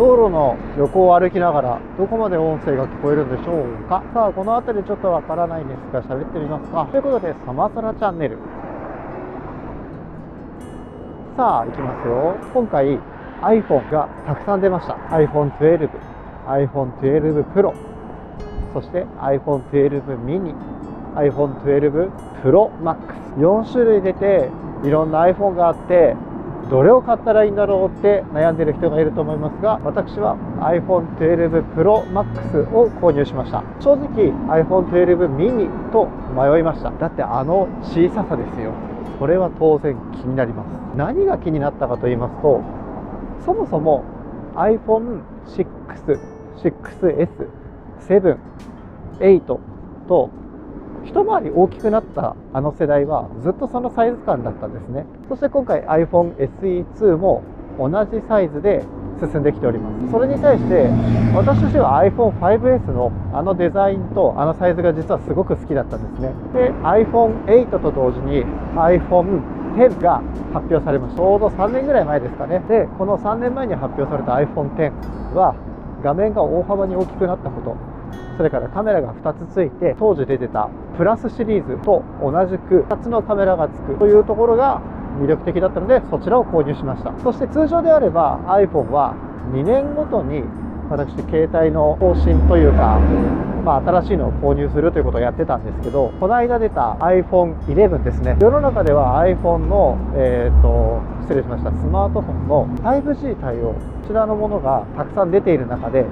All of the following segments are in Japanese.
道路の横を歩きながらどこまで音声が聞こえるんでしょうか？さあこの辺りちょっとわからないんですが喋ってみますか。ということでサマサラチャンネル。さあ行きますよ。今回 iPhone がたくさん出ました。iPhone12 iPhone12 Pro そして iPhone12 mini iPhone12 Pro Max 4種類出ていろんな iPhone があってどれを買ったらいいんだろうって悩んでる人がいると思いますが私は iPhone12 Pro Max を購入しました。正直 iPhone12 mini と迷いました。だってあの小ささですよ。それは当然気になります。何が気になったかと言いますとそもそも iPhone6、6S、7、8と一回り大きくなったあの世代はずっとそのサイズ感だったんですね。そして今回 iPhone SE2 も同じサイズで進んできております。それに対して私としては iPhone5S のあのデザインとあのサイズが実はすごく好きだったんですね。で iPhone8 と同時に iPhone10 が発表されました。ちょうど3年ぐらい前ですかね。でこの3年前に発表された iPhone10 は画面が大幅に大きくなったこと。それからカメラが2つついて当時出てたプラスシリーズと同じく2つのカメラがつくというところが魅力的だったのでそちらを購入しました。そして通常であれば iPhone は2年ごとに私携帯の更新というか、まあ、新しいのを購入するということをやってたんですけどこの間出た iPhone11 ですね。世の中では iPhone の、えーと、失礼しましたスマートフォンの 5G 対応こちらのものがたくさん出ている中で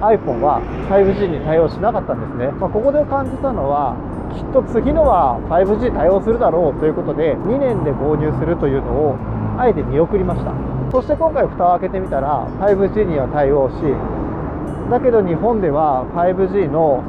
iPhone は 5G に対応しなかったんですね、まあ、ここで感じたのはきっと次のは 5G 対応するだろうということで2年で購入するというのをあえて見送りました。そして今回蓋を開けてみたら 5G には対応しだけど日本では 5G の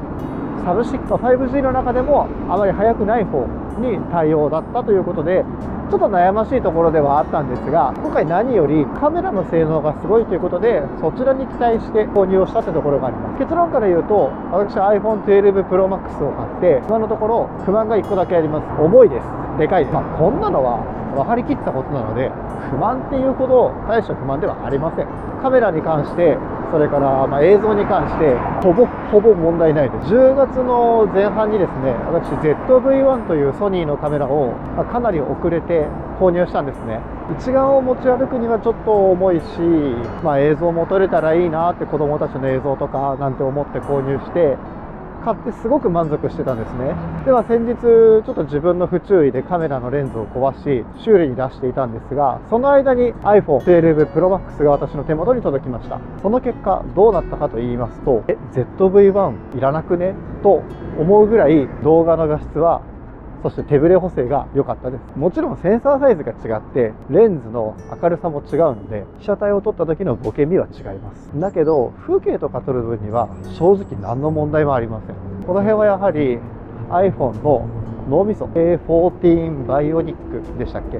サブシック 5G の中でもあまり速くない方に対応だったということでちょっと悩ましいところではあったんですが今回何よりカメラの性能がすごいということでそちらに期待して購入をしたというところがあります。結論から言うと私は iPhone12 Pro Max を買って今のところ不満が1個だけあります。重いです。でかいです、まあ、こんなのは分かりきったことなので不満っていうほど大した不満ではありません。カメラに関してそれからま映像に関してほぼほぼ問題ないです。10月の前半にですね私 ZV-1 というソニーのカメラをかなり遅れて購入したんですね。一眼を持ち歩くにはちょっと重いし、まあ、映像も撮れたらいいなって子供たちの映像とかなんて思って購入して買ってすごく満足してたんですね。では先日ちょっと自分の不注意でカメラのレンズを壊し修理に出していたんですがその間に iPhone12 Pro Max が私の手元に届きました。その結果どうなったかと言いますとえ ZV-1 いらなくね？と思うぐらい動画の画質はそして手ブレ補正が良かったです。もちろんセンサーサイズが違ってレンズの明るさも違うので被写体を撮った時のボケみは違います。だけど風景とか撮る分には正直何の問題もありません。この辺はやはり iPhone の脳みそ A14 バイオニックでしたっけ？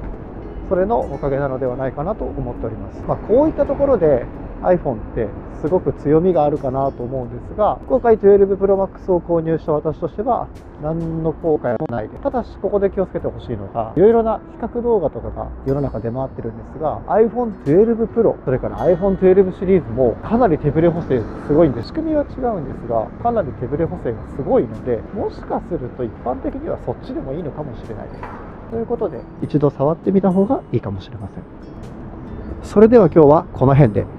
それのおかげなのではないかなと思っております、まあ、こういったところで iPhone ってすごく強みがあるかなと思うんですが今回12 Pro Max を購入した私としては何の後悔もないです。ただしここで気をつけてほしいのがいろいろな比較動画とかが世の中出回ってるんですが iPhone12 Pro それから iPhone12 シリーズもかなり手ブレ補正すごいんで仕組みは違うんですがかなり手ブレ補正がすごいのでもしかすると一般的にはそっちでもいいのかもしれないです。ということで一度触ってみた方がいいかもしれません。それでは今日はこの辺で。